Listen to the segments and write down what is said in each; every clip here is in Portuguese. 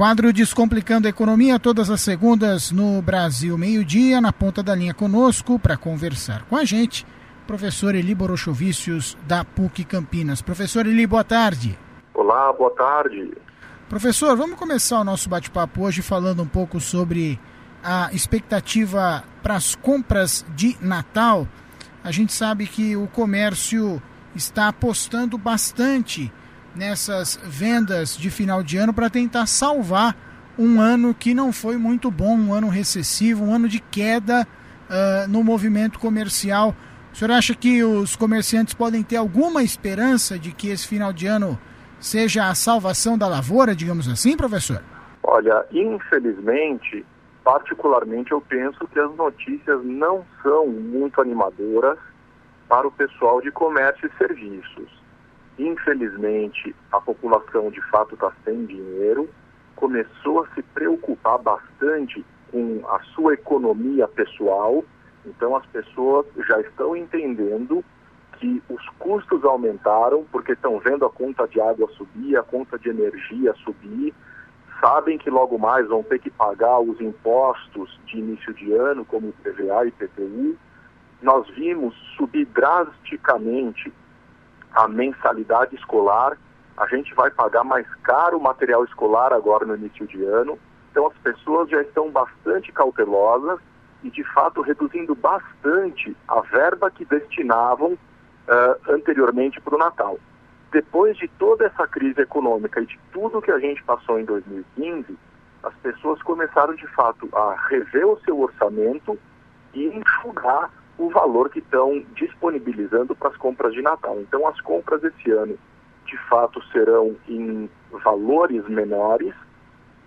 Quadro Descomplicando a Economia, todas as segundas no Brasil, meio-dia, na ponta da linha conosco, para conversar com a gente, professor Eli Borochovicius, da PUC Campinas. Professor Eli, boa tarde. Olá, boa tarde. Professor, vamos começar o nosso bate-papo hoje falando um pouco sobre a expectativa para as compras de Natal. A gente sabe que o comércio está apostando bastante nessas vendas de final de ano para tentar salvar um ano que não foi muito bom, um ano recessivo, um ano de queda uh, no movimento comercial. O senhor acha que os comerciantes podem ter alguma esperança de que esse final de ano seja a salvação da lavoura, digamos assim, professor? Olha, infelizmente, particularmente eu penso que as notícias não são muito animadoras para o pessoal de comércio e serviços. Infelizmente, a população de fato está sem dinheiro, começou a se preocupar bastante com a sua economia pessoal, então as pessoas já estão entendendo que os custos aumentaram porque estão vendo a conta de água subir, a conta de energia subir, sabem que logo mais vão ter que pagar os impostos de início de ano, como PVA e PTU. Nós vimos subir drasticamente a mensalidade escolar, a gente vai pagar mais caro o material escolar agora no início de ano. Então as pessoas já estão bastante cautelosas e de fato reduzindo bastante a verba que destinavam uh, anteriormente para o Natal. Depois de toda essa crise econômica e de tudo que a gente passou em 2015, as pessoas começaram de fato a rever o seu orçamento e enxugar o valor que estão disponibilizando para as compras de Natal. Então, as compras esse ano, de fato, serão em valores menores,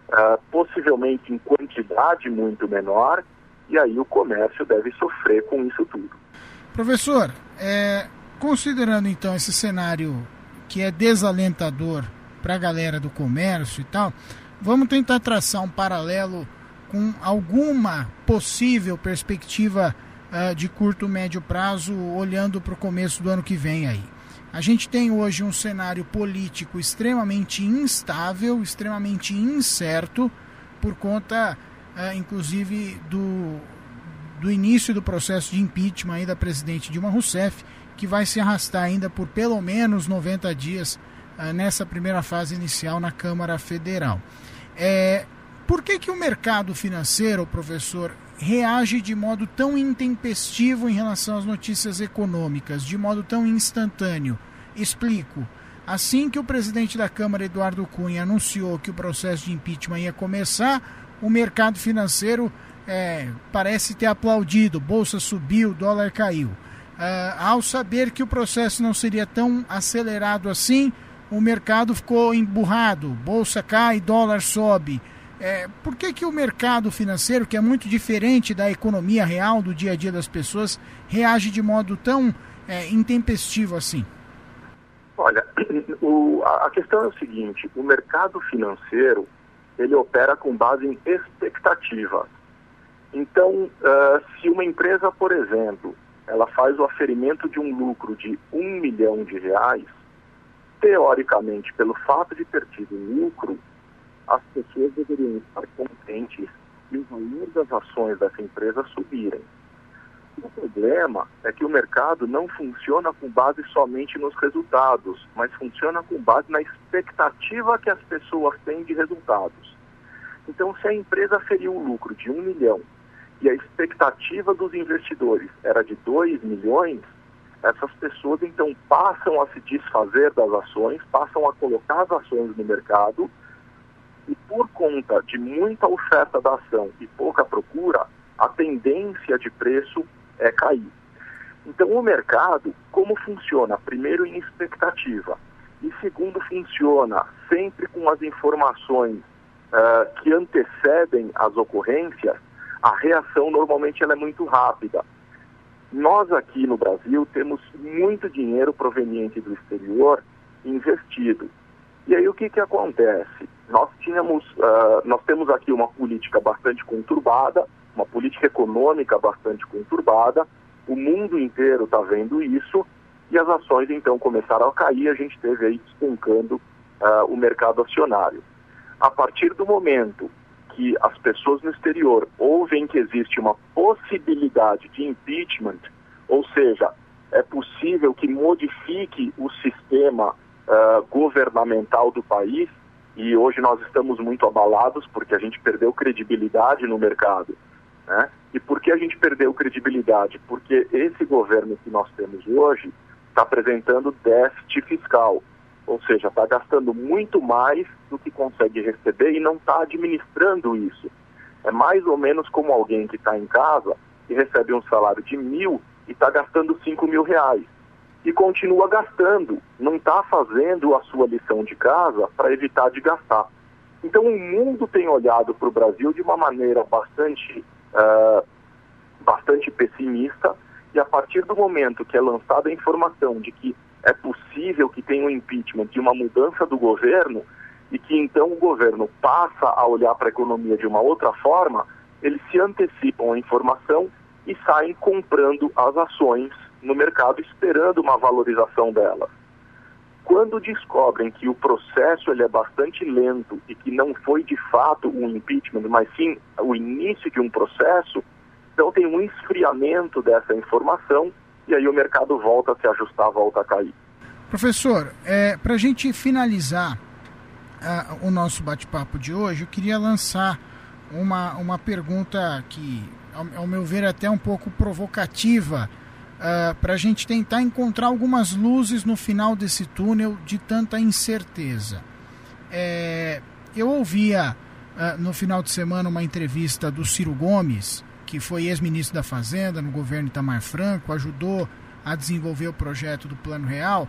uh, possivelmente em quantidade muito menor, e aí o comércio deve sofrer com isso tudo. Professor, é, considerando então esse cenário que é desalentador para a galera do comércio e tal, vamos tentar traçar um paralelo com alguma possível perspectiva uh, de curto médio prazo, olhando para o começo do ano que vem aí. A gente tem hoje um cenário político extremamente instável, extremamente incerto, por conta, uh, inclusive, do, do início do processo de impeachment aí da presidente Dilma Rousseff, que vai se arrastar ainda por pelo menos 90 dias uh, nessa primeira fase inicial na Câmara Federal. É, por que, que o mercado financeiro, professor, reage de modo tão intempestivo em relação às notícias econômicas, de modo tão instantâneo? Explico. Assim que o presidente da Câmara, Eduardo Cunha, anunciou que o processo de impeachment ia começar, o mercado financeiro é, parece ter aplaudido, bolsa subiu, dólar caiu. Uh, ao saber que o processo não seria tão acelerado assim, o mercado ficou emburrado, bolsa cai, dólar sobe. É, por que, que o mercado financeiro, que é muito diferente da economia real, do dia a dia das pessoas, reage de modo tão é, intempestivo assim? Olha, o, a questão é o seguinte, o mercado financeiro, ele opera com base em expectativas. Então, uh, se uma empresa, por exemplo, ela faz o aferimento de um lucro de um milhão de reais, teoricamente, pelo fato de ter tido lucro, as pessoas deveriam estar contentes e o valor das ações dessa empresa subirem. O problema é que o mercado não funciona com base somente nos resultados, mas funciona com base na expectativa que as pessoas têm de resultados. Então, se a empresa feriu o lucro de um milhão e a expectativa dos investidores era de 2 milhões, essas pessoas então passam a se desfazer das ações, passam a colocar as ações no mercado e por conta de muita oferta da ação e pouca procura, a tendência de preço é cair. Então, o mercado, como funciona? Primeiro, em expectativa, e segundo, funciona sempre com as informações uh, que antecedem as ocorrências, a reação normalmente ela é muito rápida. Nós aqui no Brasil temos muito dinheiro proveniente do exterior investido. E aí o que, que acontece? Nós tínhamos, uh, nós temos aqui uma política bastante conturbada, uma política econômica bastante conturbada, o mundo inteiro está vendo isso e as ações então começaram a cair, a gente teve aí despencando uh, o mercado acionário. a partir do momento que as pessoas no exterior ouvem que existe uma possibilidade de impeachment, ou seja, é possível que modifique o sistema uh, governamental do país, e hoje nós estamos muito abalados porque a gente perdeu credibilidade no mercado. Né? E por que a gente perdeu credibilidade? Porque esse governo que nós temos hoje está apresentando déficit fiscal, ou seja, está gastando muito mais do que consegue receber e não está administrando isso. É mais ou menos como alguém que está em casa e recebe um salário de mil e está gastando cinco mil reais e continua gastando, não está fazendo a sua lição de casa para evitar de gastar. Então o mundo tem olhado para o Brasil de uma maneira bastante, uh, bastante pessimista e a partir do momento que é lançada a informação de que é possível que tenha um impeachment e uma mudança do governo e que então o governo passa a olhar para a economia de uma outra forma, eles se antecipam a informação e saem comprando as ações no mercado esperando uma valorização delas. Quando descobrem que o processo ele é bastante lento e que não foi de fato um impeachment, mas sim o início de um processo, então tem um esfriamento dessa informação e aí o mercado volta a se ajustar, volta a cair. Professor, é, para a gente finalizar uh, o nosso bate-papo de hoje, eu queria lançar uma, uma pergunta que, ao, ao meu ver, é até um pouco provocativa uh, ah, para a gente tentar encontrar algumas luzes no final desse túnel de tanta incerteza. É, eu ouvia uh, no final de semana uma entrevista do Ciro Gomes, que foi ex-ministro da Fazenda no governo Itamar Franco, ajudou a desenvolver o projeto do Plano Real,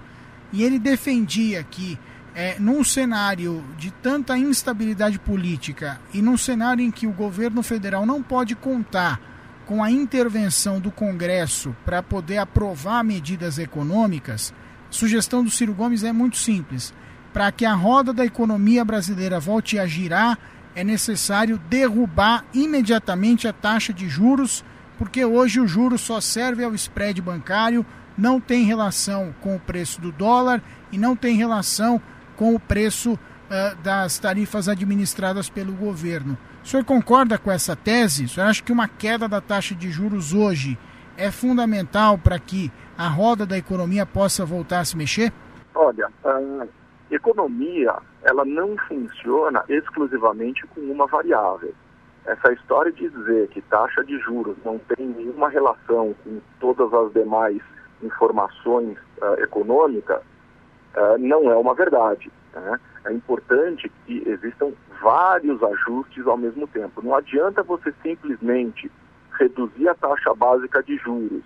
e ele defendia que é, num cenário de tanta instabilidade política e num cenário em que o governo federal não pode contar com a intervenção do Congresso para poder aprovar medidas econômicas, sugestão do Ciro Gomes é muito simples. Para que a roda da economia brasileira volte a girar, é necessário derrubar imediatamente a taxa de juros, porque hoje o juro só serve ao spread bancário, não tem relação com o preço do dólar e não tem relação com o preço uh, das tarifas administradas pelo governo. O senhor concorda com essa tese? O senhor acha que uma queda da taxa de juros hoje é fundamental para que a roda da economia possa voltar a se mexer? Olha, a economia ela não funciona exclusivamente com uma variável. Essa história de dizer que taxa de juros não tem nenhuma relação com todas as demais informações uh, econômicas uh, não é uma verdade. Né? É importante que existam vários ajustes ao mesmo tempo. Não adianta você simplesmente reduzir a taxa básica de juros,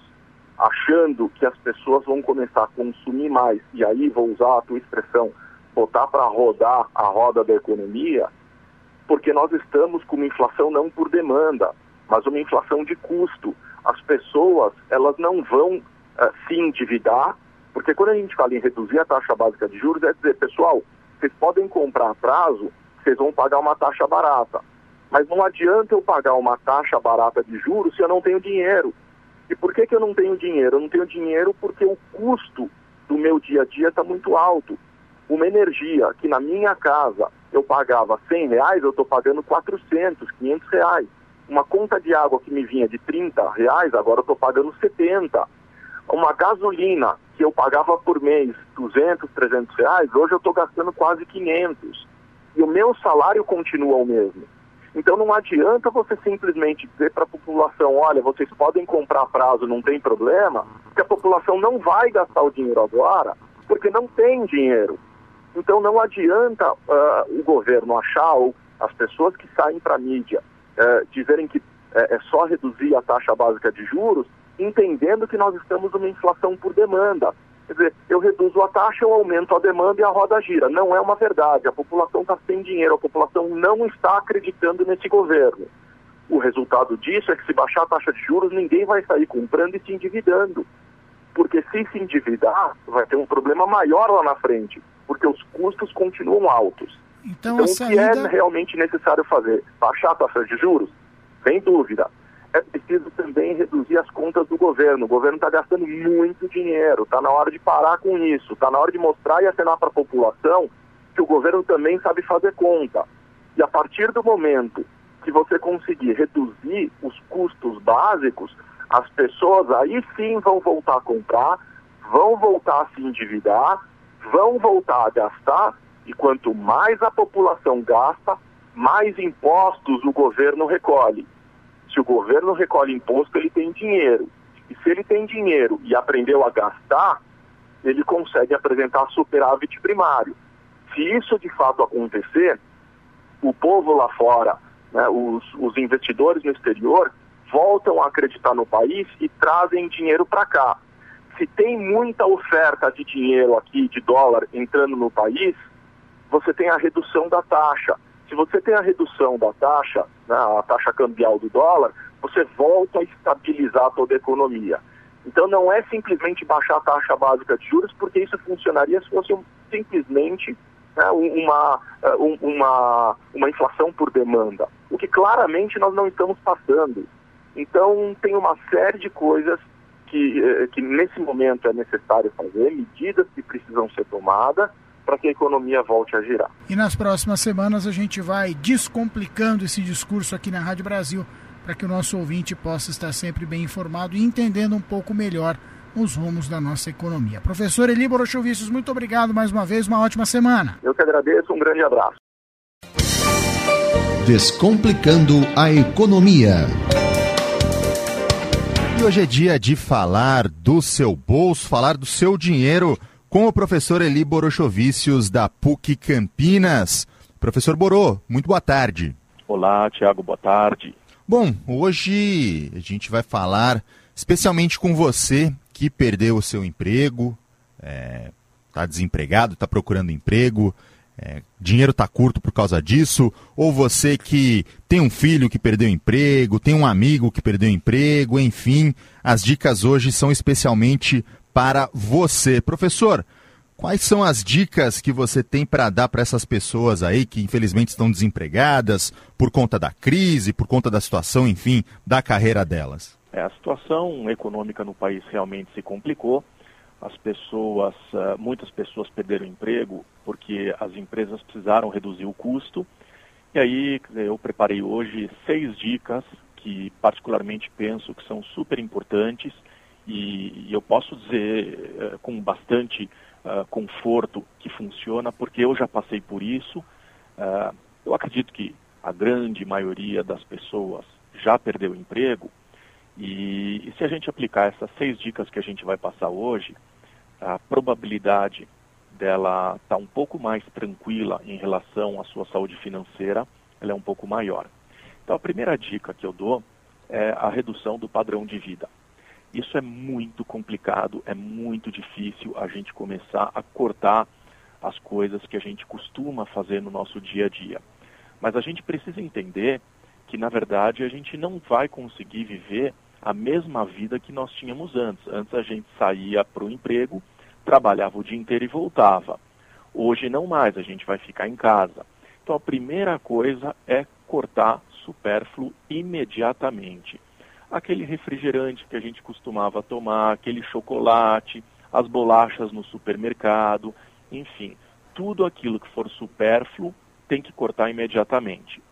achando que as pessoas vão começar a consumir mais, e aí vou usar a tua expressão, botar para rodar a roda da economia, porque nós estamos com uma inflação não por demanda, mas uma inflação de custo. As pessoas, elas não vão uh, se endividar, porque quando a gente fala em reduzir a taxa básica de juros, é dizer, pessoal, vocês podem comprar a prazo, vocês vão pagar uma taxa barata. Mas não adianta eu pagar uma taxa barata de juros se eu não tenho dinheiro. E por que, que eu não tenho dinheiro? Eu não tenho dinheiro porque o custo do meu dia a dia está muito alto. Uma energia que na minha casa eu pagava 100 reais, eu estou pagando 400, 500 reais. Uma conta de água que me vinha de 30 reais, agora eu estou pagando 70. Uma gasolina que eu pagava por mês 200, 300 reais, hoje eu estou gastando quase 500. E o meu salário continua o mesmo. Então não adianta você simplesmente dizer para a população, olha, vocês podem comprar prazo, não tem problema, porque a população não vai gastar o dinheiro agora, porque não tem dinheiro. Então não adianta uh, o governo achar, ou as pessoas que saem para a mídia, uh, dizerem que uh, é só reduzir a taxa básica de juros, entendendo que nós estamos numa inflação por demanda. Quer dizer, eu reduzo a taxa, eu aumento a demanda e a roda gira. Não é uma verdade. A população está sem dinheiro, a população não está acreditando nesse governo. O resultado disso é que se baixar a taxa de juros, ninguém vai sair comprando e se endividando. Porque se se endividar, vai ter um problema maior lá na frente, porque os custos continuam altos. Então, então saída... o que é realmente necessário fazer? Baixar a taxa de juros? Sem dúvida é preciso também reduzir as contas do governo. O governo está gastando muito dinheiro, está na hora de parar com isso, está na hora de mostrar e acenar para a população que o governo também sabe fazer conta. E a partir do momento que você conseguir reduzir os custos básicos, as pessoas aí sim vão voltar a comprar, vão voltar a se endividar, vão voltar a gastar, e quanto mais a população gasta, mais impostos o governo recolhe. Se o governo recolhe imposto, ele tem dinheiro. E se ele tem dinheiro e aprendeu a gastar, ele consegue apresentar superávit primário. Se isso de fato acontecer, o povo lá fora, né, os, os investidores no exterior, voltam a acreditar no país e trazem dinheiro para cá. Se tem muita oferta de dinheiro aqui, de dólar, entrando no país, você tem a redução da taxa. Se você tem a redução da taxa, né, a taxa cambial do dólar, você volta a estabilizar toda a economia. Então não é simplesmente baixar a taxa básica de juros, porque isso funcionaria se fosse simplesmente né, uma, eh, uma, uma inflação por demanda, o que claramente nós não estamos passando. Então tem uma série de coisas que, eh, que nesse momento é necessário fazer, medidas que precisam ser tomadas para que a economia volte a girar. E nas próximas semanas a gente vai descomplicando esse discurso aqui na Rádio Brasil para que o nosso ouvinte possa estar sempre bem informado e entendendo um pouco melhor os rumos da nossa economia. Professor Eli Borochovicius, muito obrigado mais uma vez, uma ótima semana. Eu que agradeço, um grande abraço. Descomplicando a economia. E hoje é dia de falar do seu bolso, falar do seu dinheiro com o professor Eli Borochovicius da PUC Campinas. Professor Borô, muito boa tarde. Olá, Tiago, boa tarde. Bom, hoje a gente vai falar especialmente com você que perdeu o seu emprego, está é, tá desempregado, está procurando emprego, é, dinheiro está curto por causa disso, ou você que tem um filho que perdeu emprego, tem um amigo que perdeu emprego, enfim, as dicas hoje são especialmente para você. Professor, Quais são as dicas que você tem para dar para essas pessoas aí que infelizmente estão desempregadas por conta da crise, por conta da situação, enfim, da carreira delas? É, a situação econômica no país realmente se complicou. As pessoas, eh, muitas pessoas perderam emprego porque as empresas precisaram reduzir o custo. E aí eu preparei hoje seis dicas que particularmente penso que são super importantes e, eu posso dizer eh, com bastante uh, conforto que funciona, porque eu já passei por isso. Uh, eu acredito que a grande maioria das pessoas já perdeu emprego. E, e se a gente aplicar essas seis dicas que a gente vai passar hoje, a probabilidade dela estar tá um pouco mais tranquila em relação à sua saúde financeira, ela é um pouco maior. Então, a primeira dica que eu dou é a redução do padrão de vida. Isso é muito complicado, é muito difícil a gente começar a cortar as coisas que a gente costuma fazer no nosso dia a dia. Mas a gente precisa entender que, na verdade, a gente não vai conseguir viver a mesma vida que nós tínhamos antes. Antes a gente saía para o emprego, trabalhava o dia inteiro e voltava. Hoje não mais, a gente vai ficar em casa. Então a primeira coisa é cortar supérfluo imediatamente aquele refrigerante que a gente costumava tomar, aquele chocolate, as bolachas no supermercado, enfim, tudo aquilo que for supérfluo tem que cortar imediatamente.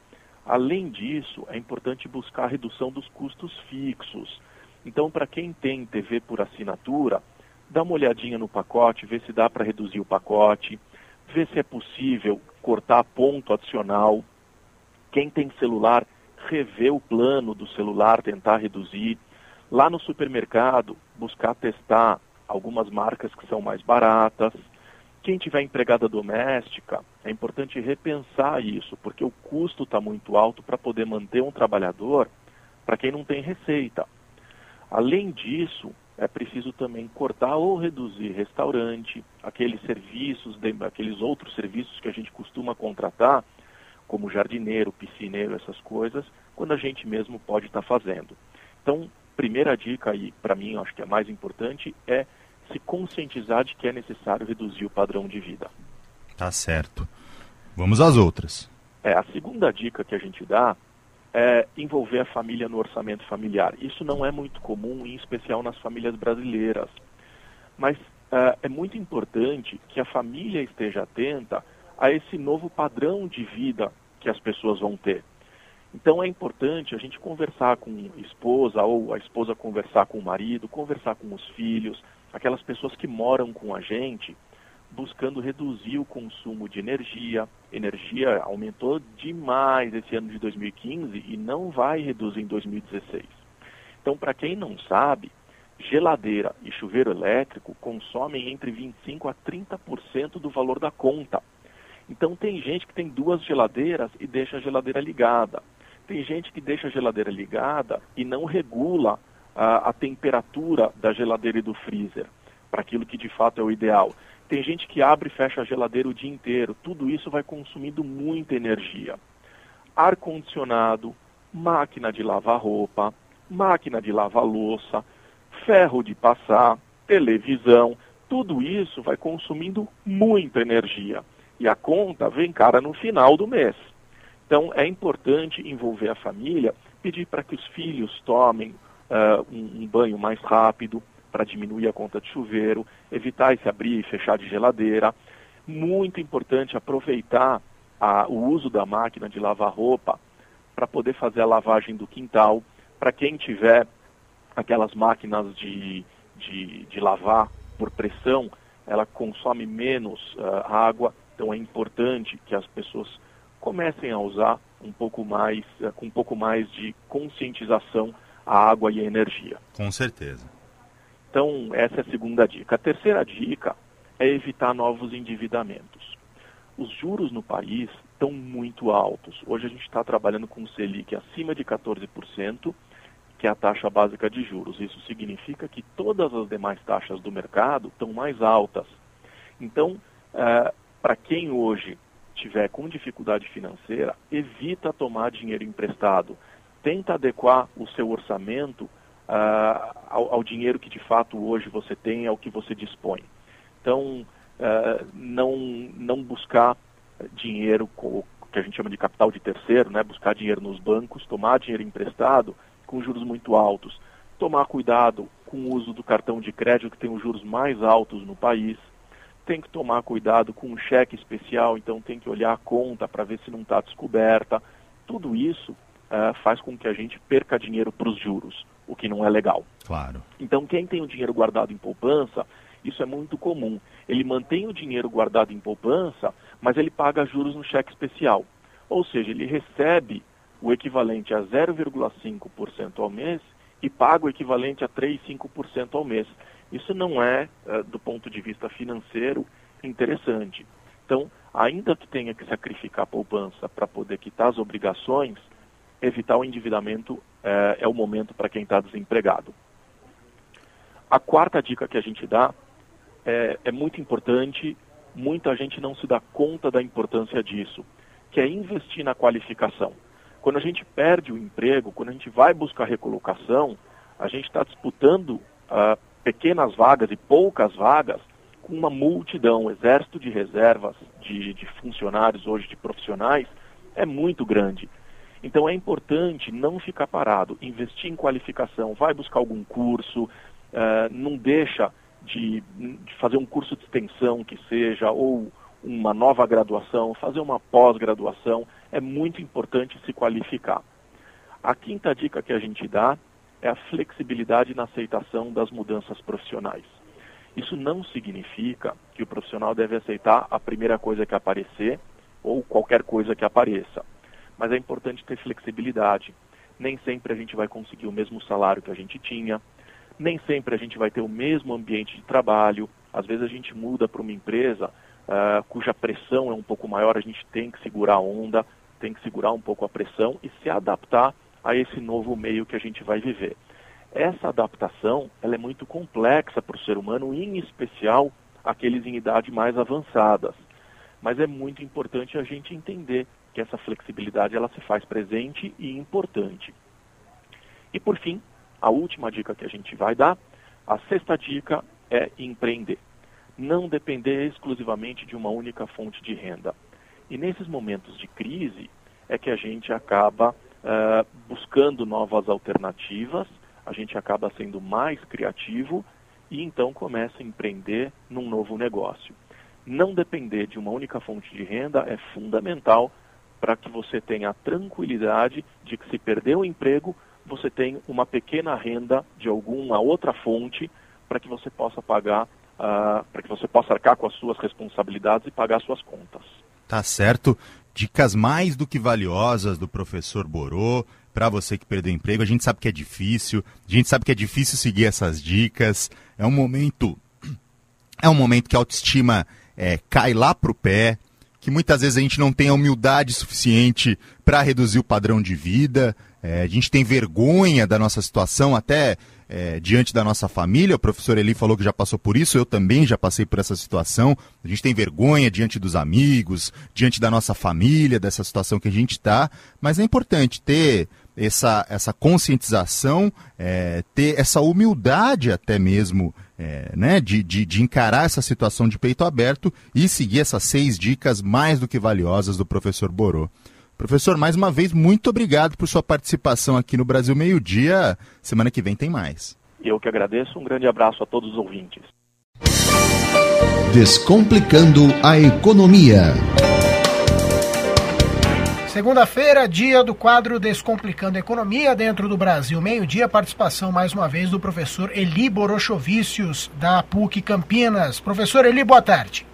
Além disso, é importante buscar a redução dos custos fixos. Então, para quem tem TV por assinatura, dá uma olhadinha no pacote, vê se dá para reduzir o pacote, vê se é possível cortar ponto adicional. Quem tem celular, rever o plano do celular, tentar reduzir. Lá no supermercado, buscar testar algumas marcas que são mais baratas. Quem tiver empregada doméstica, é importante repensar isso, porque o custo está muito alto para poder manter um trabalhador para quem não tem receita. Além disso, é preciso também cortar ou reduzir restaurante, aqueles serviços, aqueles outros serviços que a gente costuma contratar, como jardineiro, piscineiro, essas coisas, quando a gente mesmo pode estar tá fazendo. Então, primeira dica aí, para mim, acho que é mais importante, é se conscientizar de que é necessário reduzir o padrão de vida. Tá certo. Vamos às outras. É, a segunda dica que a gente dá é envolver a família no orçamento familiar. Isso não é muito comum, em especial nas famílias brasileiras. Mas é, é muito importante que a família esteja atenta a esse novo padrão de vida que as pessoas vão ter. Então é importante a gente conversar com a esposa ou a esposa conversar com o marido, conversar com os filhos, aquelas pessoas que moram com a gente, buscando reduzir o consumo de energia. Energia aumentou demais esse ano de 2015 e não vai reduzir em 2016. Então, para quem não sabe, geladeira e chuveiro elétrico consomem entre 25 a 30% do valor da conta. Então tem gente que tem duas geladeiras e deixa a geladeira ligada. Tem gente que deixa a geladeira ligada e não regula a, a temperatura da geladeira e do freezer para aquilo que de fato é o ideal. Tem gente que abre e fecha a geladeira o dia inteiro. Tudo isso vai consumindo muita energia. Ar condicionado, máquina de lavar roupa, máquina de lavar louça, ferro de passar, televisão, tudo isso vai consumindo muita energia. E a conta vem cara no final do mês. Então é importante envolver a família, pedir para que os filhos tomem uh, um, um banho mais rápido, para diminuir a conta de chuveiro, evitar esse abrir e fechar de geladeira. Muito importante aproveitar a, o uso da máquina de lavar roupa para poder fazer a lavagem do quintal. Para quem tiver aquelas máquinas de, de, de, lavar por pressão, ela consome menos uh, água, então é importante que as pessoas comecem a usar um pouco mais, uh, com um pouco mais de conscientização a água e a energia. Com certeza. Então, essa é a segunda dica. A terceira dica é evitar novos endividamentos. Os juros no país estão muito altos. Hoje a gente está trabalhando com o Selic acima de 14%, que é a taxa básica de juros. Isso significa que todas as demais taxas do mercado estão mais altas. Então, é, para quem hoje tiver com dificuldade financeira, evita tomar dinheiro emprestado. Tenta adequar o seu orçamento uh, ao, ao, dinheiro que de fato hoje você tem, ao que você dispõe. Então, uh, não, não buscar dinheiro, que a gente chama de capital de terceiro, né? buscar dinheiro nos bancos, tomar dinheiro emprestado com juros muito altos. Tomar cuidado com o uso do cartão de crédito, que tem os juros mais altos no país. Tem que tomar cuidado com o cheque especial, então tem que olhar a conta para ver se não está descoberta. Tudo isso uh, faz com que a gente perca dinheiro para os juros o que não é legal. Claro. Então, quem tem o dinheiro guardado em poupança, isso é muito comum. Ele mantém o dinheiro guardado em poupança, mas ele paga juros no cheque especial. Ou seja, ele recebe o equivalente a 0,5% ao mês e paga o equivalente a 3,5% ao mês. Isso não é, eh, do ponto de vista financeiro, interessante. Então, ainda que tenha que sacrificar a poupança para poder quitar as obrigações, evitar o endividamento é, é o momento para quem está desempregado. A quarta dica que a gente dá é, é muito importante, muita gente não se dá conta da importância disso, que é investir na qualificação. Quando a gente perde o emprego, quando a gente vai buscar recolocação, a gente está disputando uh, pequenas vagas e poucas vagas com uma multidão, um exército de reservas de, de funcionários hoje, de profissionais, é muito grande. Então é importante não ficar parado, investir em qualificação, vai buscar algum curso, uh, não deixa de, de, fazer um curso de extensão que seja, ou uma nova graduação, fazer uma pós-graduação, é muito importante se qualificar. A quinta dica que a gente dá é a flexibilidade na aceitação das mudanças profissionais. Isso não significa que o profissional deve aceitar a primeira coisa que aparecer ou qualquer coisa que apareça mas é importante ter flexibilidade. Nem sempre a gente vai conseguir o mesmo salário que a gente tinha, nem sempre a gente vai ter o mesmo ambiente de trabalho. Às vezes a gente muda para uma empresa uh, cuja pressão é um pouco maior, a gente tem que segurar a onda, tem que segurar um pouco a pressão e se adaptar a esse novo meio que a gente vai viver. Essa adaptação ela é muito complexa para o ser humano, em especial aqueles em idade mais avançadas. Mas é muito importante a gente entender que essa flexibilidade ela se faz presente e importante. E por fim, a última dica que a gente vai dar, a sexta dica é empreender. Não depender exclusivamente de uma única fonte de renda. E nesses momentos de crise é que a gente acaba uh, buscando novas alternativas, a gente acaba sendo mais criativo e então começa a empreender num novo negócio. Não depender de uma única fonte de renda é fundamental para que você tenha a tranquilidade de que se perder o emprego, você tem uma pequena renda de alguma outra fonte para que você possa pagar, uh, para que você possa arcar com as suas responsabilidades e pagar suas contas. Tá certo. Dicas mais do que valiosas do professor Borô para você que perdeu o emprego. A gente sabe que é difícil, a gente sabe que é difícil seguir essas dicas. É um momento, é um momento que a autoestima é, cai lá pro pé, que muitas vezes a gente não tem a humildade suficiente para reduzir o padrão de vida. É, a gente tem vergonha da nossa situação, até é, diante da nossa família. O professor Eli falou que já passou por isso, eu também já passei por essa situação. A gente tem vergonha diante dos amigos, diante da nossa família, dessa situação que a gente está. Mas é importante ter essa, essa conscientização, é, ter essa humildade até mesmo é, né, de, de, de, encarar essa situação de peito aberto e seguir essas seis dicas mais do que valiosas do professor Borô. Professor, mais uma vez, muito obrigado por sua participação aqui no Brasil Meio Dia. Semana que vem tem mais. Eu que agradeço. Um grande abraço a todos os ouvintes. Descomplicando a economia. Segunda-feira, dia do quadro Descomplicando a Economia dentro do Brasil. Meio-dia, participação mais uma vez do professor Eli Borochovicius, da PUC Campinas. Professor Eli, boa tarde.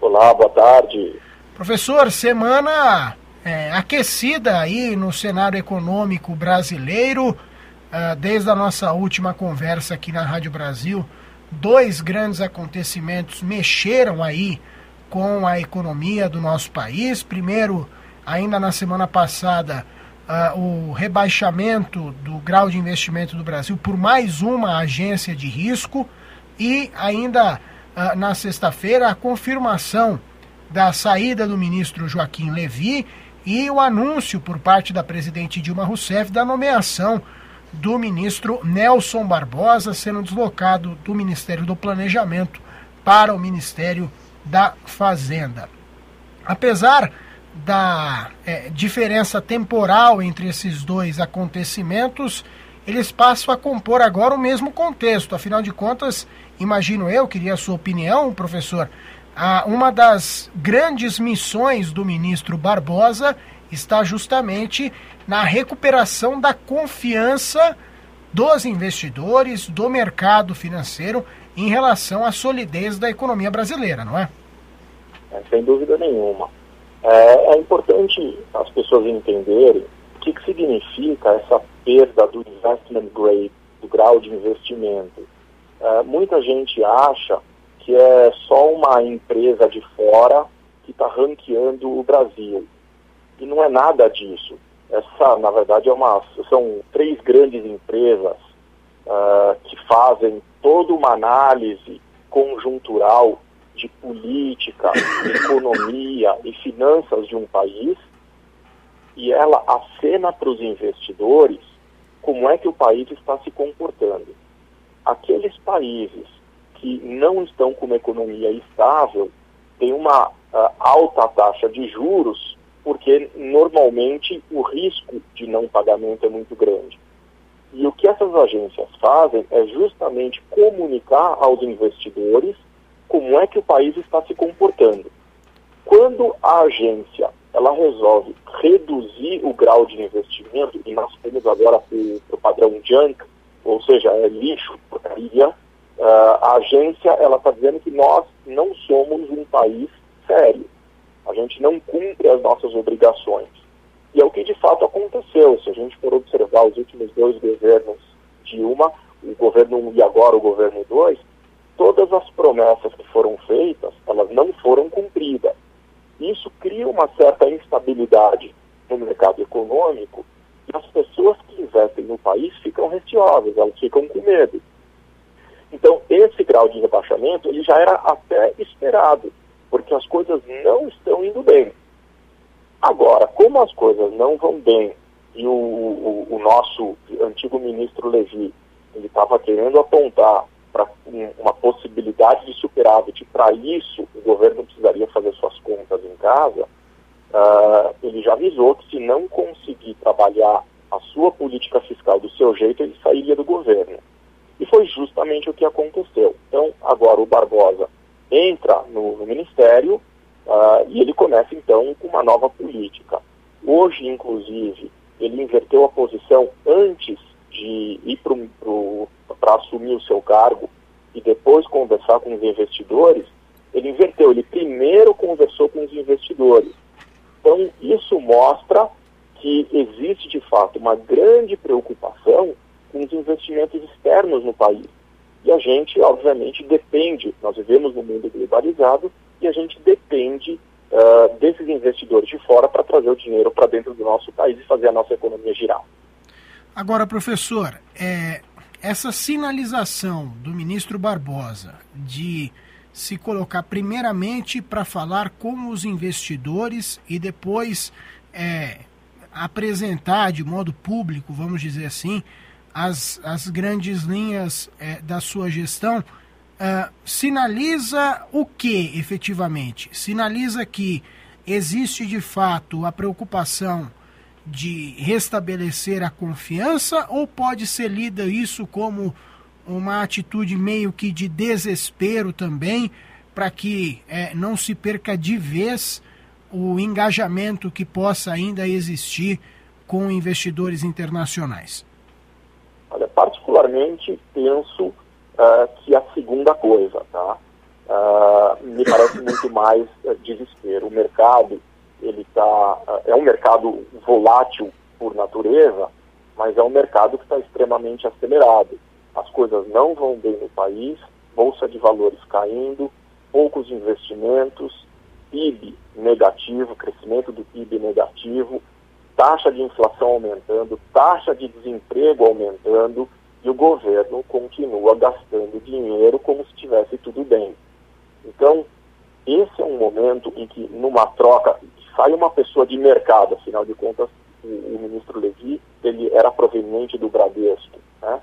Olá, boa tarde. Professor, semana é, aquecida aí no cenário econômico brasileiro, uh, desde a nossa última conversa aqui na Rádio Brasil. Dois grandes acontecimentos mexeram aí com a economia do nosso país. Primeiro, ainda na semana passada, uh, o rebaixamento do grau de investimento do Brasil por mais uma agência de risco e ainda uh, na sexta-feira a confirmação da saída do ministro Joaquim Levi e o anúncio por parte da presidente Dilma Rousseff da nomeação do ministro Nelson Barbosa sendo deslocado do Ministério do Planejamento para o Ministério da Fazenda. Apesar da é, diferença temporal entre esses dois acontecimentos, eles passam a compor agora o mesmo contexto. Afinal de contas, imagino eu, queria a sua opinião, professor. Ah, uma das grandes missões do ministro Barbosa está justamente na recuperação da confiança dos investidores, do mercado financeiro em relação à solidez da economia brasileira, não é? é sem dúvida nenhuma. É, é importante as pessoas entenderem o que, que significa essa perda do investment grade, do grau de investimento. É, muita gente acha que é só uma empresa de fora que está ranqueando o Brasil. E não é nada disso. Essa, na verdade, é uma, são três grandes empresas uh, que fazem toda uma análise conjuntural de política, economia e finanças de um país e ela acena para os investidores como é que o país está se comportando. Aqueles países que não estão com uma economia estável têm uma uh, alta taxa de juros porque normalmente o risco de não pagamento é muito grande. E o que essas agências fazem é justamente comunicar aos investidores como é que o país está se comportando. Quando a agência ela resolve reduzir o grau de investimento, e nós temos agora o padrão junk, ou seja, é lixo, porcaria, uh, a agência ela está dizendo que nós não somos um país sério. A gente não cumpre as nossas obrigações. E é o que de fato aconteceu. Se a gente for observar os últimos dois governos de uma, o governo 1 e agora o governo 2, todas as promessas que foram feitas, elas não foram cumpridas. Isso cria uma certa instabilidade no mercado econômico e as pessoas que investem no país ficam receosas, elas ficam com medo. Então, esse grau de rebaixamento ele já era até esperado, porque as coisas não estão indo bem. Agora, como as coisas não vão bem e o, o, o nosso antigo ministro Levi ele estava querendo apontar para uma possibilidade de superávit. Para isso, o governo precisaria fazer suas contas em casa. Uh, ele já avisou que se não conseguir trabalhar a sua política fiscal do seu jeito, ele sairia do governo. E foi justamente o que aconteceu. Então, agora o Barbosa entra no, no ministério Uh, e ele começa então com uma nova política. Hoje, inclusive, ele inverteu a posição antes de ir para assumir o seu cargo e depois conversar com os investidores. Ele inverteu, ele primeiro conversou com os investidores. Então, isso mostra que existe de fato uma grande preocupação com os investimentos externos no país. E a gente, obviamente, depende, nós vivemos num mundo globalizado e a gente depende uh, desses investidores de fora para trazer o dinheiro para dentro do nosso país e fazer a nossa economia girar. Agora, professor, é, essa sinalização do ministro Barbosa de se colocar primeiramente para falar com os investidores e depois é, apresentar de modo público, vamos dizer assim, as, as grandes linhas é, da sua gestão, uh, sinaliza o que efetivamente? Sinaliza que existe de fato a preocupação de restabelecer a confiança ou pode ser lida isso como uma atitude meio que de desespero também para que é, não se perca de vez o engajamento que possa ainda existir com investidores internacionais? Olha, particularmente penso uh, que a segunda coisa, tá? Uh, me parece muito mais uh, desespero. O mercado, ele tá, é um mercado volátil por natureza, mas é um mercado que está extremamente acelerado. As coisas não vão bem no país, bolsa de valores caindo, poucos investimentos, PIB negativo, crescimento do PIB negativo, taxa de inflação aumentando, taxa de desemprego aumentando e o governo continua gastando dinheiro como se tivesse tudo bem. Então, esse é um momento em que, numa troca, sai uma pessoa de mercado, afinal de contas, o, o ministro Levi, ele era proveniente do Bradesco. Né?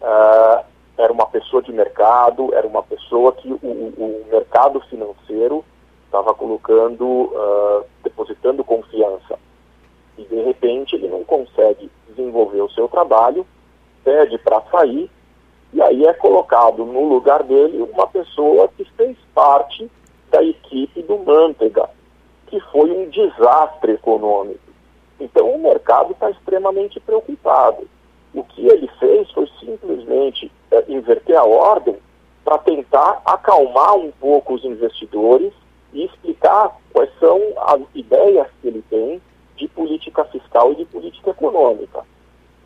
Uh, era uma pessoa de mercado, era uma pessoa que o, o mercado financeiro estava colocando, uh, depositando confiança e de repente ele não consegue desenvolver o seu trabalho, pede para sair, e aí é colocado no lugar dele uma pessoa que fez parte da equipe do Manteiga, que foi um desastre econômico. Então o mercado está extremamente preocupado. O que ele fez foi simplesmente é, inverter a ordem para tentar acalmar um pouco os investidores e explicar quais são as ideias que ele tem de política fiscal e de política econômica.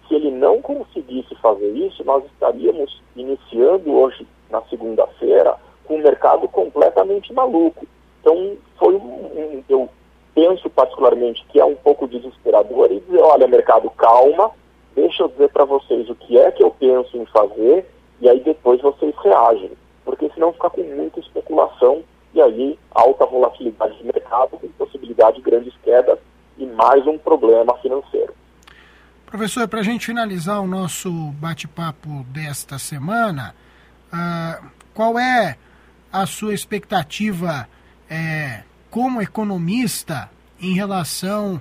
Se ele não conseguisse fazer isso, nós estaríamos iniciando hoje, na segunda-feira, com um mercado completamente maluco. Então, foi um, um, eu penso particularmente que é um pouco desesperador e dizer, olha, mercado, calma, deixa eu dizer para vocês o que é que eu penso em fazer e aí depois vocês reagem. Porque senão fica com muita especulação e aí alta volatilidade de mercado, com possibilidade de grandes quedas e mais um problema financeiro. Professor, para a gente finalizar o nosso bate-papo desta semana, uh, qual é a sua expectativa é, como economista em relação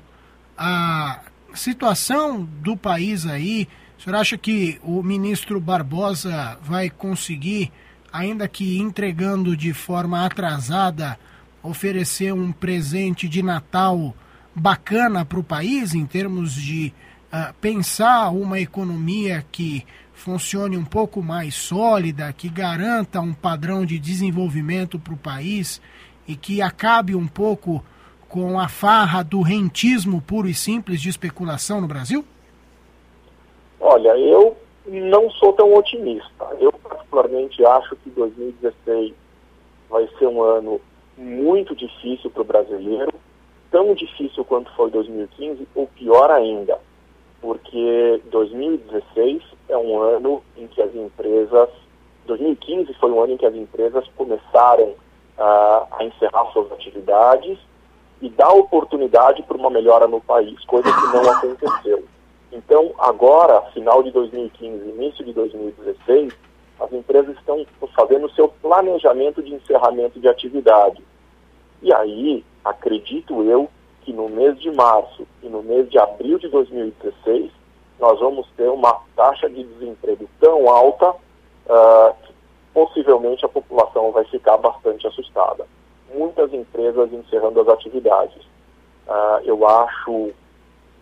à situação do país aí? O senhor acha que o ministro Barbosa vai conseguir, ainda que entregando de forma atrasada, oferecer um presente de Natal bacana para o país em termos de uh, pensar uma economia que funcione um pouco mais sólida, que garanta um padrão de desenvolvimento para o país e que acabe um pouco com a farra do rentismo puro e simples de especulação no Brasil? Olha, eu não sou tão otimista. Eu particularmente acho que 2016 vai ser um ano muito difícil para o brasileiro tão difícil quanto foi 2015, ou pior ainda, porque 2016 é um ano em que as empresas, 2015 foi um ano em que as empresas começaram uh, a encerrar suas atividades e dar oportunidade para uma melhora no país, coisa que não aconteceu. Então, agora, final de 2015, início de 2016, as empresas estão fazendo o seu planejamento de encerramento de atividade. E aí, acredito eu que no mês de março e no mês de abril de 2016 nós vamos ter uma taxa de desemprego tão alta uh, que possivelmente a população vai ficar bastante assustada. muitas empresas encerrando as atividades. Uh, eu acho,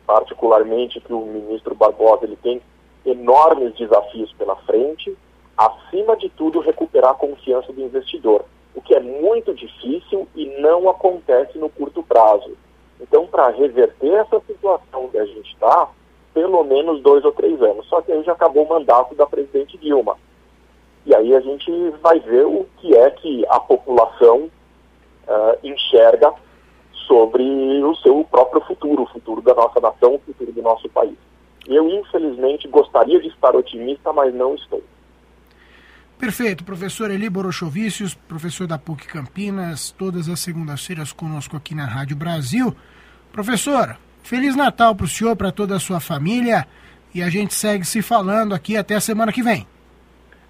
particularmente, que o ministro Barbosa ele tem enormes desafios pela frente, acima de tudo, recuperar a confiança do investidor, o que é muito difícil e não acontece no curto prazo. Então, para reverter essa situação que a gente está, pelo menos dois ou três anos. Só que aí já acabou o mandato da presidente Dilma. E aí a gente vai ver o que é que a população uh, enxerga sobre o seu próprio futuro, o futuro da nossa nação, o futuro do nosso país. Eu, infelizmente, gostaria de estar otimista, mas não estou. Perfeito, professor Eli Borochovicius, professor da PUC Campinas, todas as segundas-feiras conosco aqui na Rádio Brasil. Professor, Feliz Natal para o senhor, para toda a sua família, e a gente segue se falando aqui até a semana que vem.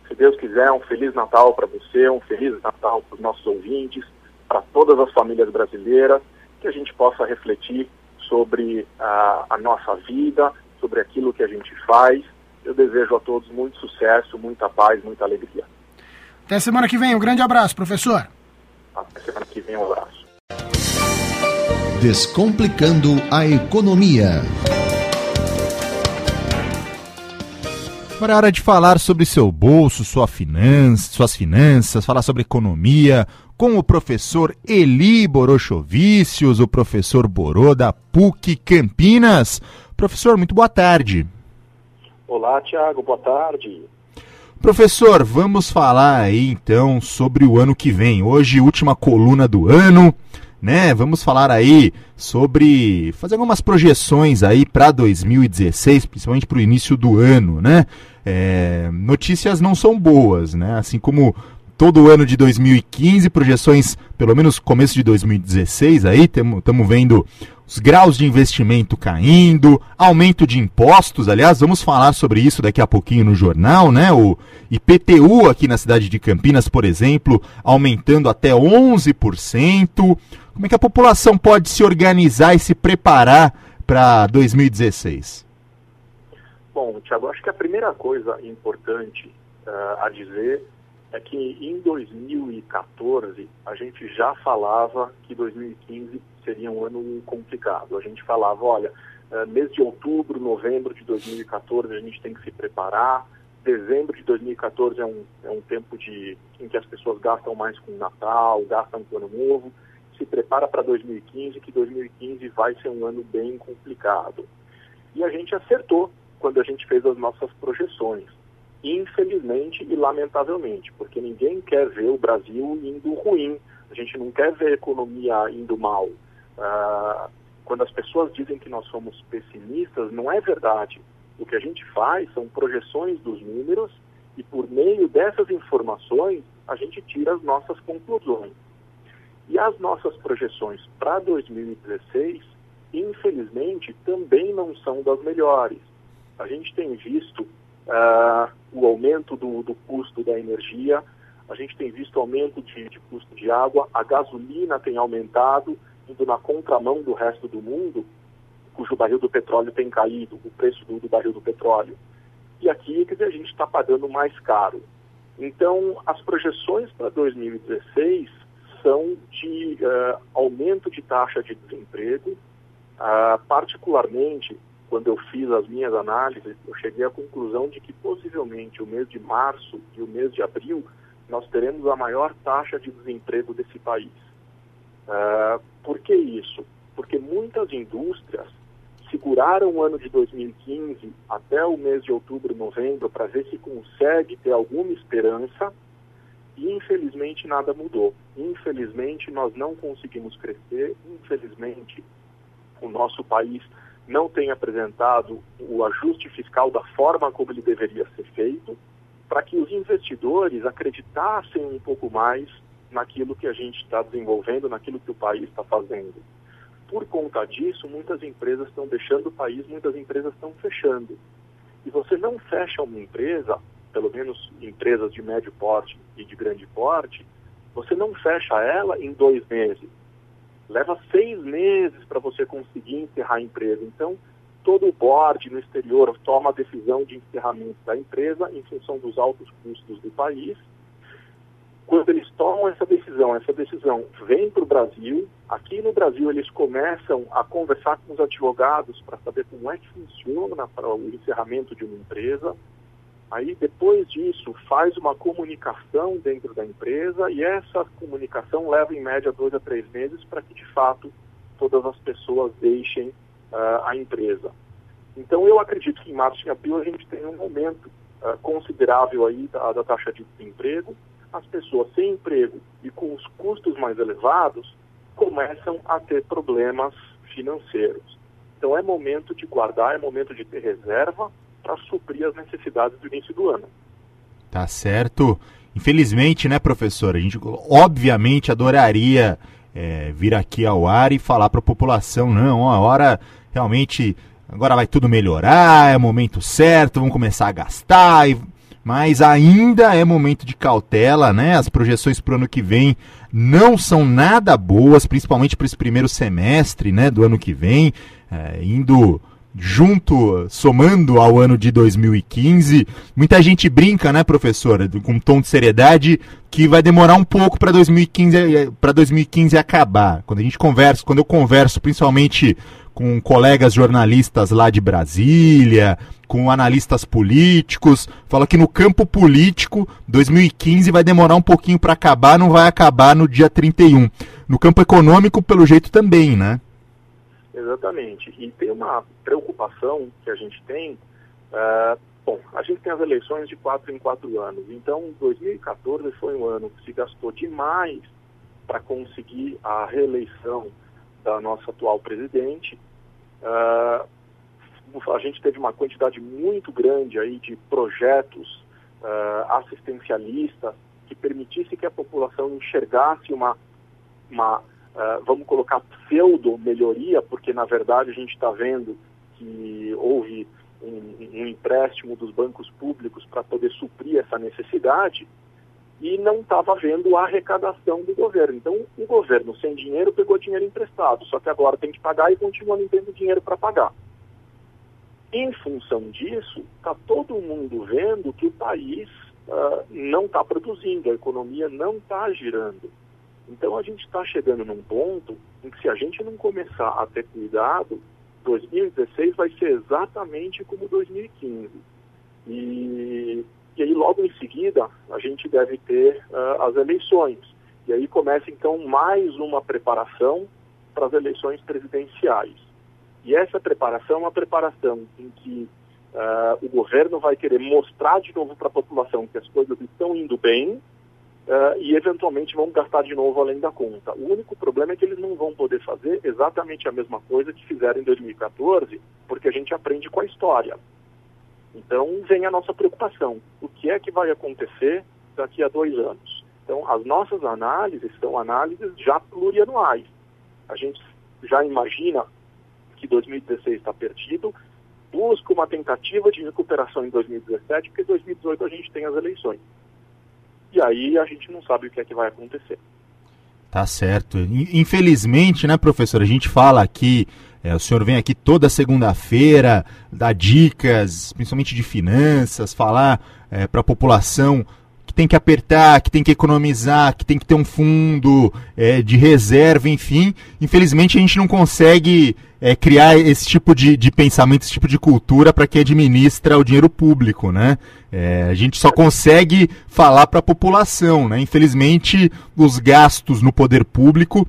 Se Deus quiser, um Feliz Natal para você, um Feliz Natal para os nossos ouvintes, para todas as famílias brasileiras, que a gente possa refletir sobre a, a nossa vida, sobre aquilo que a gente faz. Eu desejo a todos muito sucesso, muita paz, muita alegria. Até semana que vem, um grande abraço, professor. Até semana que vem, um abraço. Descomplicando a Economia. Agora é hora de falar sobre seu bolso, sua finança, suas finanças, falar sobre economia com o professor Eli Borochovicius, o professor Borô da PUC Campinas. Professor, muito boa tarde. Olá, Tiago, boa tarde. Professor, vamos falar aí então sobre o ano que vem. Hoje, última coluna do ano né? Vamos falar aí sobre fazer algumas projeções aí para 2016, principalmente para o início do ano, né? É, notícias não são boas, né? Assim como todo o ano de 2015, projeções pelo menos começo de 2016 aí, estamos vendo os graus de investimento caindo, aumento de impostos, aliás, vamos falar sobre isso daqui a pouquinho no jornal, né? O IPTU aqui na cidade de Campinas, por exemplo, aumentando até 11%. Como é que a população pode se organizar e se preparar para 2016? Bom, Tiago, acho que a primeira coisa importante uh, a dizer é que em 2014 a gente já falava que 2015 seria um ano complicado. A gente falava, olha, uh, mês de outubro, novembro de 2014 a gente tem que se preparar. Dezembro de 2014 é um, é um tempo de, em que as pessoas gastam mais com o Natal, gastam com o Ano Novo. Se prepara para 2015, que 2015 vai ser um ano bem complicado. E a gente acertou quando a gente fez as nossas projeções infelizmente e lamentavelmente, porque ninguém quer ver o Brasil indo ruim, a gente não quer ver a economia indo mal. Uh, quando as pessoas dizem que nós somos pessimistas, não é verdade. O que a gente faz são projeções dos números e, por meio dessas informações, a gente tira as nossas conclusões. E as nossas projeções para 2016, infelizmente, também não são das melhores. A gente tem visto uh, o aumento do, do, custo da energia, a gente tem visto aumento de, de custo de água, a gasolina tem aumentado, indo na contramão do resto do mundo, cujo barril do petróleo tem caído, o preço do, do barril do petróleo. E aqui, quer dizer, a gente está pagando mais caro. Então, as projeções para 2016 são de uh, aumento de taxa de desemprego, uh, particularmente quando eu fiz as minhas análises, eu cheguei à conclusão de que possivelmente o mês de março e o mês de abril nós teremos a maior taxa de desemprego desse país. Uh, por que isso? Porque muitas indústrias seguraram o ano de 2015 até o mês de outubro, novembro, para ver se consegue ter alguma esperança e infelizmente nada mudou. Infelizmente nós não conseguimos crescer, infelizmente o nosso país não tem apresentado o ajuste fiscal da forma como ele deveria ser feito, para que os investidores acreditassem um pouco mais naquilo que a gente está desenvolvendo, naquilo que o país está fazendo. Por conta disso, muitas empresas estão deixando o país, muitas empresas estão fechando. E você não fecha uma empresa, pelo menos empresas de médio porte e de grande porte, você não fecha ela em dois meses leva seis meses para você conseguir encerrar a empresa. Então, todo o board no exterior toma a decisão de encerramento da empresa em função dos altos custos do país. quando eles tomam essa decisão, essa decisão vem para o Brasil, aqui no Brasil eles começam a conversar com os advogados para saber como é que funciona o encerramento de uma empresa. Aí depois disso faz uma comunicação dentro da empresa e essa comunicação leva em média dois a três meses para que de fato todas as pessoas deixem uh, a empresa. Então eu acredito que em março e abril a gente tem um momento uh, considerável aí da, da taxa de desemprego as pessoas sem emprego e com os custos mais elevados começam a ter problemas financeiros. Então é momento de guardar, é momento de ter reserva para suprir as necessidades do início do ano. Tá certo. Infelizmente, né, professor? A gente obviamente adoraria é, vir aqui ao ar e falar para a população, não, a hora realmente agora vai tudo melhorar, é o momento certo, vamos começar a gastar e mas ainda é momento de cautela, né? As projeções para o ano que vem não são nada boas, principalmente para esse primeiro semestre, né, do ano que vem, é, indo junto, somando ao ano de 2015. Muita gente brinca, né, professora, com um tom de seriedade, que vai demorar um pouco para 2015 para 2015 acabar. Quando a gente conversa, quando eu converso, principalmente com colegas jornalistas lá de Brasília, com analistas políticos, fala que no campo político 2015 vai demorar um pouquinho para acabar, não vai acabar no dia 31. No campo econômico, pelo jeito também, né? Exatamente. E tem uma preocupação que a gente tem. Uh, bom, a gente tem as eleições de quatro em quatro anos. Então, 2014 foi um ano que se gastou demais para conseguir a reeleição da nossa atual presidente. Uh, a gente teve uma quantidade muito grande aí de projetos uh, assistencialistas que permitisse que a população enxergasse uma, uma uh, vamos colocar, pseudo-melhoria, porque na verdade a gente está vendo que houve um, um empréstimo dos bancos públicos para poder suprir essa necessidade, e não estava havendo a arrecadação do governo. Então, o governo sem dinheiro pegou dinheiro emprestado, só que agora tem que pagar e continua não tendo dinheiro para pagar. Em função disso, está todo mundo vendo que o país uh, não está produzindo, a economia não está girando. Então, a gente está chegando num ponto em que, se a gente não começar a ter cuidado, 2016 vai ser exatamente como 2015. E e aí, logo em seguida, a gente deve ter uh, as eleições. E aí começa, então, mais uma preparação para as eleições presidenciais. E essa preparação é uma preparação em que uh, o governo vai querer mostrar de novo para a população que as coisas estão indo bem uh, e, eventualmente, vão gastar de novo além da conta. O único problema é que eles não vão poder fazer exatamente a mesma coisa que fizeram em 2014, porque a gente aprende com a história. Então, vem a nossa preocupação. O que é que vai acontecer daqui a dois anos? Então, as nossas análises são análises já plurianuais. A gente já imagina que 2016 está perdido, busca uma tentativa de recuperação em 2017, porque em 2018 a gente tem as eleições. E aí a gente não sabe o que é que vai acontecer. Tá certo. Infelizmente, né, professor, a gente fala aqui é, o senhor vem aqui toda segunda-feira, dar dicas, principalmente de finanças, falar é, para a população que tem que apertar, que tem que economizar, que tem que ter um fundo é, de reserva, enfim. Infelizmente a gente não consegue é, criar esse tipo de, de pensamento, esse tipo de cultura para quem administra o dinheiro público, né? É, a gente só consegue falar para a população, né? Infelizmente os gastos no poder público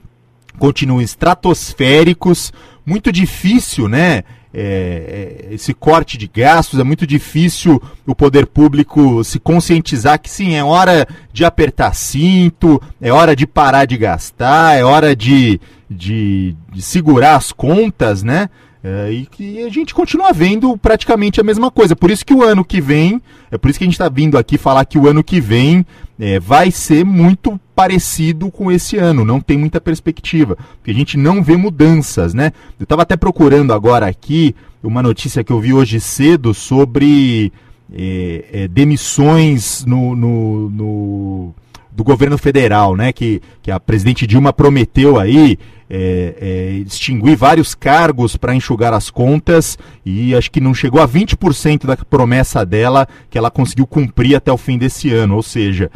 continuam estratosféricos, muito difícil, né? É, é, esse corte de gastos, é muito difícil o poder público se conscientizar que sim, é hora de apertar cinto, é hora de parar de gastar, é hora de, de, de segurar as contas, né? É, e que a gente continua vendo praticamente a mesma coisa. Por isso que o ano que vem, é por isso que a gente está vindo aqui falar que o ano que vem é, vai ser muito parecido com esse ano, não tem muita perspectiva, porque a gente não vê mudanças, né? Eu estava até procurando agora aqui uma notícia que eu vi hoje cedo sobre é, é, demissões no, no, no do governo federal, né? Que, que a presidente Dilma prometeu aí é, é, extinguir vários cargos para enxugar as contas e acho que não chegou a 20% da promessa dela que ela conseguiu cumprir até o fim desse ano. Ou seja,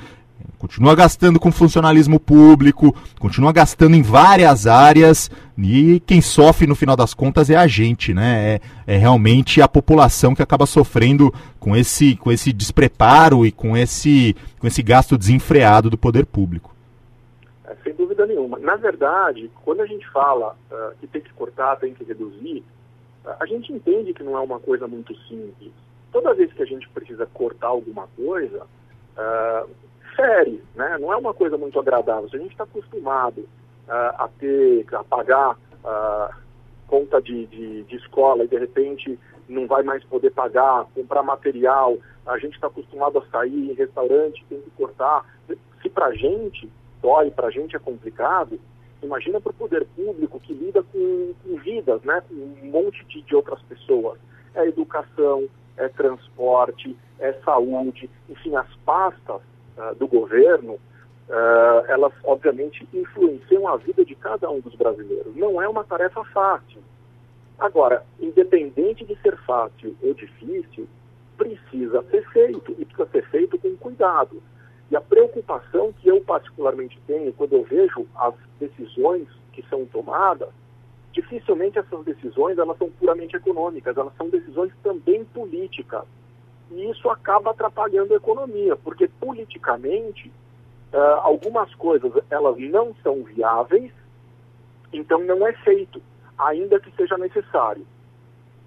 continua gastando com funcionalismo público, continua gastando em várias áreas e quem sofre no final das contas é a gente, né? É, é realmente a população que acaba sofrendo com esse, com esse despreparo e com esse, com esse gasto desenfreado do poder público. É, sem dúvida nenhuma. Na verdade, quando a gente fala uh, que tem que cortar, tem que reduzir, uh, a gente entende que não é uma coisa muito simples. Toda vez que a gente precisa cortar alguma coisa, uh, fere, né? Não é uma coisa muito agradável. Se a gente está acostumado uh, a ter, a pagar uh, conta de, de, de, escola e de repente não vai mais poder pagar, comprar material, a gente está acostumado a sair em restaurante, tem que cortar. Se para a gente dói, para a gente é complicado, imagina para o poder público que lida com, com, vidas, né? com um monte de, de outras pessoas. É educação, é transporte, é saúde, enfim, as pastas uh, do governo, uh, elas obviamente influenciam a vida de cada um dos brasileiros. Não é uma tarefa fácil. Agora, independente de ser fácil ou difícil, precisa ser feito e precisa ser feito com cuidado. E a preocupação que eu particularmente tenho quando eu vejo as decisões que são tomadas, dificilmente essas decisões elas são puramente econômicas, elas são decisões também políticas e isso acaba atrapalhando a economia, porque politicamente uh, algumas coisas elas não são viáveis, então não é feito, ainda que seja necessário.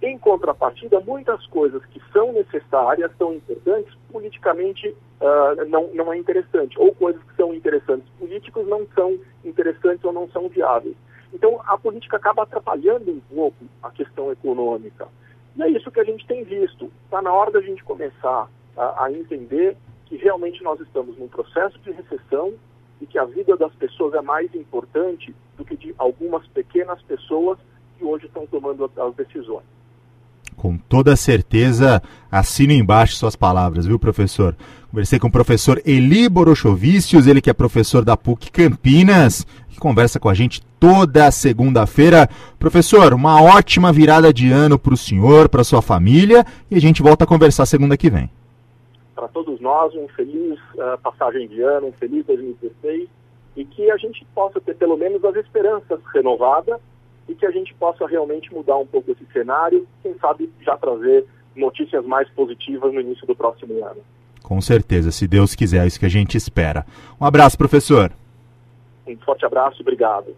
Em contrapartida, muitas coisas que são necessárias, são importantes, politicamente uh, não, não é interessante. Ou coisas que são interessantes políticos não são interessantes ou não são viáveis. Então, a política acaba atrapalhando um pouco a questão econômica. E é isso que a gente tem visto. Está na hora da gente começar a, a entender que realmente nós estamos num processo de recessão e que a vida das pessoas é mais importante do que de algumas pequenas pessoas que hoje estão tomando as decisões. Com toda certeza, assino embaixo suas palavras, viu, professor? Conversei com o professor Eli Borochovicius, ele que é professor da PUC Campinas, que conversa com a gente toda segunda-feira. Professor, uma ótima virada de ano para o senhor, para sua família, e a gente volta a conversar segunda que vem. Para todos nós, um feliz uh, passagem de ano, um feliz 2016, e que a gente possa ter pelo menos as esperanças renovadas e que a gente possa realmente mudar um pouco esse cenário, quem sabe já trazer notícias mais positivas no início do próximo ano. Com certeza, se Deus quiser, é isso que a gente espera. Um abraço, professor. Um forte abraço, obrigado.